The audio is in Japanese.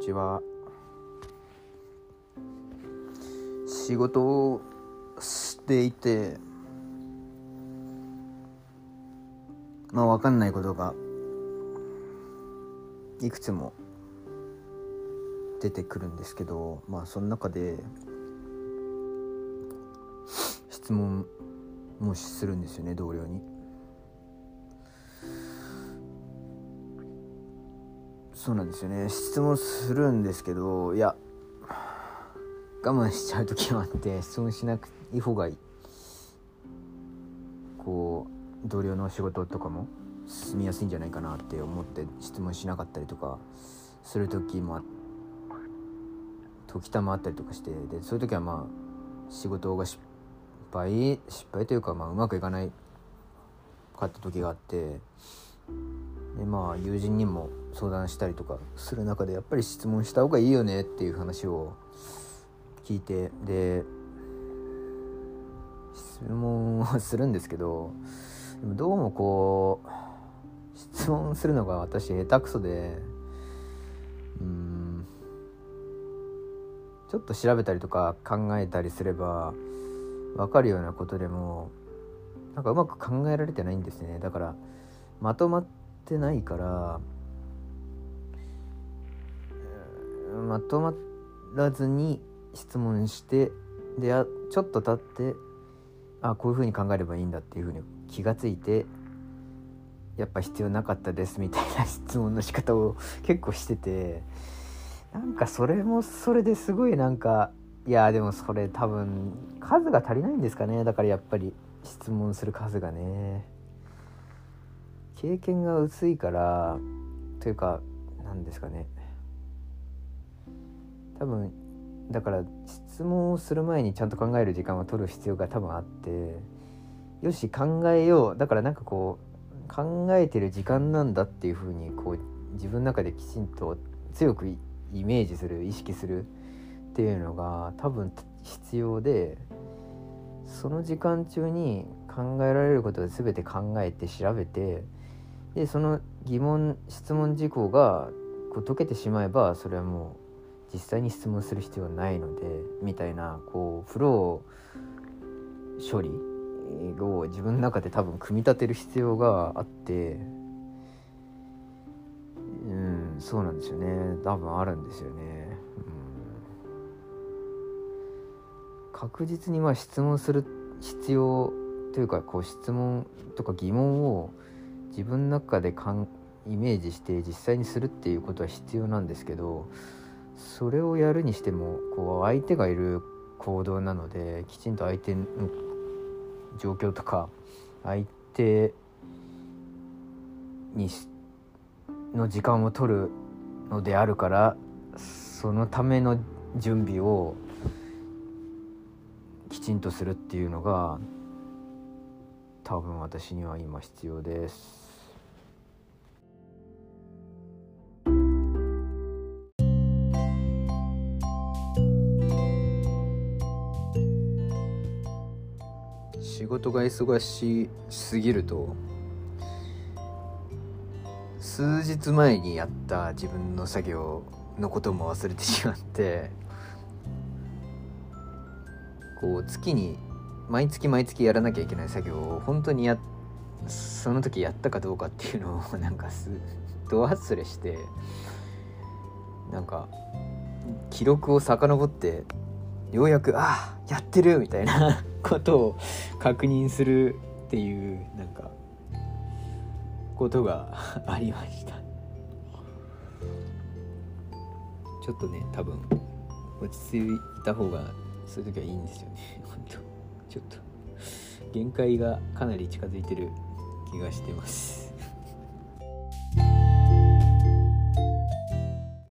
ちは仕事をしていてまあ分かんないことがいくつも出てくるんですけどまあその中で質問もするんですよね同僚に。そうなんですよね。質問するんですけどいや我慢しちゃう時もあって質問しなくていい方がいい。こう同僚の仕事とかも進みやすいんじゃないかなって思って質問しなかったりとかする時も時たまあったりとかしてでそういう時はまあ仕事が失敗失敗というかまあうまくいかないかった時があってでまあ友人にも相談したりとかする中でやっぱり質問した方がいいよねっていう話を聞いてで質問をするんですけどでもどうもこう質問するのが私下手くそでうんちょっと調べたりとか考えたりすれば分かるようなことでもなんかうまく考えられてないんですね。だからまとまってないからまとまらずに質問してでちょっと経ってあこういうふうに考えればいいんだっていうふうに気がついてやっぱ必要なかったですみたいな質問の仕方を 結構しててなんかそれもそれですごいなんかいやでもそれ多分数が足りないんですかね。だからやっぱり質問する数がね。経験が薄いからというか何ですかね。多分だから質問をする前にちゃんと考える時間を取る必要が多分あってよし考えよう。だからなんかこう考えてる時間なんだっていうふうにこう自分の中できちんと強くイメージする意識するっていうのが多分必要でその時間中に考えられることで全て考えて調べてでその疑問質問事項がこう解けてしまえばそれはもう実際に質問する必要はないのでみたいなこうフロー処理を自分の中で多分組み立てる必要があってうんそうなんですよね多分あるんですよね。うん、確実にまあ質問する必要というかこう質問とか疑問を自分の中でかんイメージして実際にするっていうことは必要なんですけどそれをやるにしてもこう相手がいる行動なのできちんと相手の状況とか相手にの時間を取るのであるからそのための準備をきちんとするっていうのが多分私には今必要です。事が忙しすぎると数日前にやった自分の作業のことも忘れてしまってこう月に毎月毎月やらなきゃいけない作業を本当にやその時やったかどうかっていうのをなんかすド忘れしてなんか記録を遡ってようやくああやってるみたいな ことを確認するっていうなんかことが ありました。ちょっとね多分落ち着いた方がそういう時はいいんですよね。本当ちょっと。限界がかなり近づいてる気がしてます。